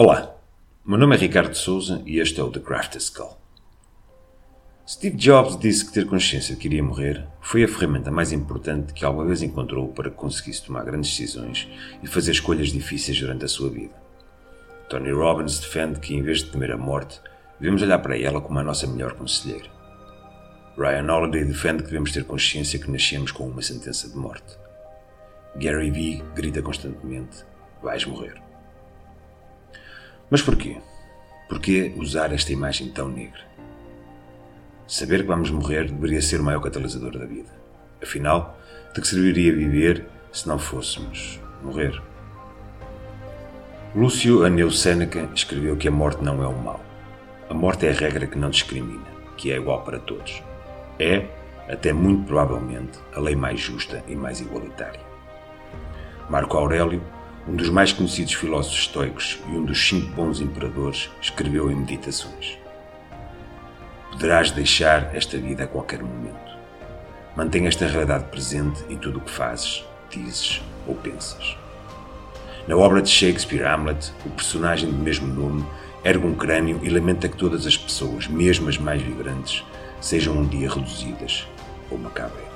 Olá, meu nome é Ricardo Souza e este é o The Crafted Skull. Steve Jobs disse que ter consciência de que iria morrer foi a ferramenta mais importante que alguma vez encontrou para que conseguisse tomar grandes decisões e fazer escolhas difíceis durante a sua vida. Tony Robbins defende que, em vez de temer a morte, devemos olhar para ela como a nossa melhor conselheira. Ryan Holiday defende que devemos ter consciência que nascemos com uma sentença de morte. Gary Vee grita constantemente: Vais morrer. Mas porquê? Porquê usar esta imagem tão negra? Saber que vamos morrer deveria ser o maior catalisador da vida. Afinal, de que serviria viver se não fôssemos morrer? Lúcio Aneu Seneca escreveu que a morte não é o mal. A morte é a regra que não discrimina, que é igual para todos. É, até muito provavelmente, a lei mais justa e mais igualitária. Marco Aurélio um dos mais conhecidos filósofos estoicos e um dos cinco bons imperadores, escreveu em Meditações: Poderás deixar esta vida a qualquer momento. Mantenha esta realidade presente em tudo o que fazes, dizes ou pensas. Na obra de Shakespeare Hamlet, o personagem do mesmo nome ergue um crânio e lamenta que todas as pessoas, mesmo as mais vibrantes, sejam um dia reduzidas ou macabras.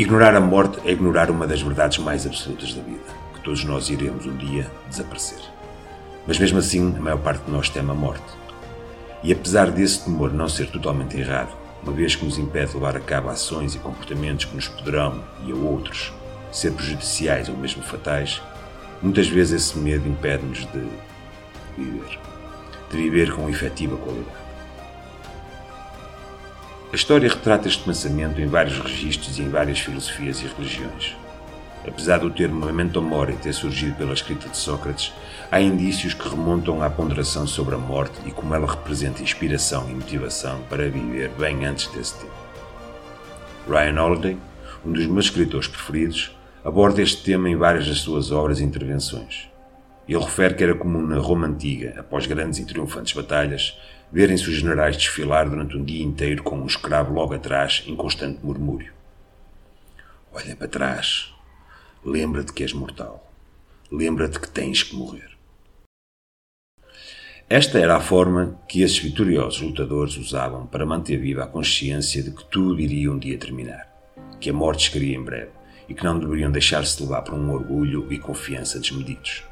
Ignorar a morte é ignorar uma das verdades mais absolutas da vida, que todos nós iremos um dia desaparecer. Mas mesmo assim, a maior parte de nós teme a morte. E apesar desse temor não ser totalmente errado, uma vez que nos impede de levar a cabo ações e comportamentos que nos poderão, e a outros, ser prejudiciais ou mesmo fatais, muitas vezes esse medo impede-nos de viver. De viver com efetiva qualidade. A história retrata este pensamento em vários registros e em várias filosofias e religiões. Apesar do termo memento mori ter surgido pela escrita de Sócrates, há indícios que remontam à ponderação sobre a morte e como ela representa inspiração e motivação para viver bem antes desse tempo. Ryan Holiday, um dos meus escritores preferidos, aborda este tema em várias das suas obras e intervenções. Ele refere que era comum na Roma antiga, após grandes e triunfantes batalhas, verem-se os generais desfilar durante um dia inteiro com um escravo logo atrás em constante murmúrio. Olha para trás. Lembra-te que és mortal. Lembra-te que tens que morrer. Esta era a forma que esses vitoriosos lutadores usavam para manter viva a consciência de que tudo iria um dia terminar, que a morte chegaria em breve e que não deveriam deixar-se levar por um orgulho e confiança desmedidos.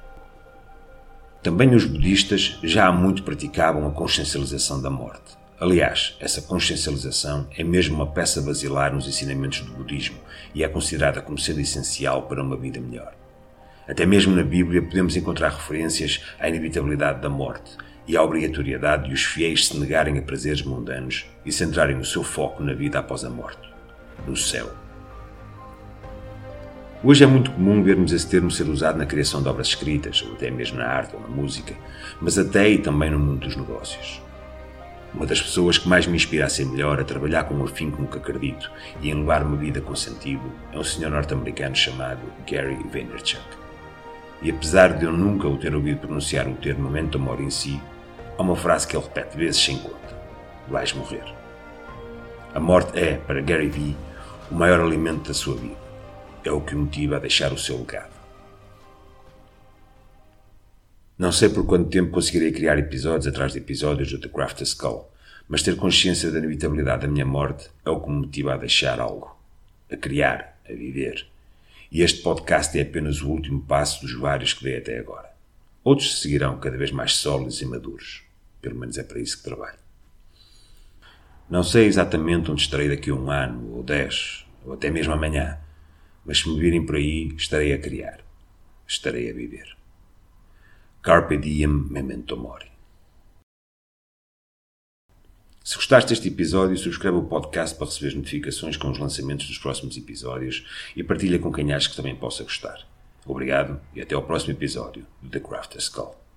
Também os budistas já há muito praticavam a consciencialização da morte. Aliás, essa consciencialização é mesmo uma peça basilar nos ensinamentos do budismo e é considerada como sendo essencial para uma vida melhor. Até mesmo na Bíblia podemos encontrar referências à inevitabilidade da morte e à obrigatoriedade de os fiéis se negarem a prazeres mundanos e centrarem o seu foco na vida após a morte, no céu. Hoje é muito comum vermos esse termo ser usado na criação de obras escritas, ou até mesmo na arte ou na música, mas até e também no mundo dos negócios. Uma das pessoas que mais me inspira a ser melhor, a trabalhar com um no que acredito e em levar uma vida com sentido, é um senhor norte-americano chamado Gary Vaynerchuk. E apesar de eu nunca o ter ouvido pronunciar o termo momento mori em si, há uma frase que ele repete vezes sem conta: Vais morrer. A morte é, para Gary Vee, o maior alimento da sua vida é o que o motiva a deixar o seu legado. Não sei por quanto tempo conseguirei criar episódios atrás de episódios do The Craft Skull, mas ter consciência da inevitabilidade da minha morte é o que me motiva a deixar algo, a criar, a viver. E este podcast é apenas o último passo dos vários que dei até agora. Outros seguirão cada vez mais sólidos e maduros. Pelo menos é para isso que trabalho. Não sei exatamente onde estarei daqui a um ano, ou dez, ou até mesmo amanhã mas se me virem por aí, estarei a criar. Estarei a viver. Carpe diem memento mori. Se gostaste deste episódio, subscreve o podcast para receber notificações com os lançamentos dos próximos episódios e partilha com quem acha que também possa gostar. Obrigado e até ao próximo episódio do The Craft Skull.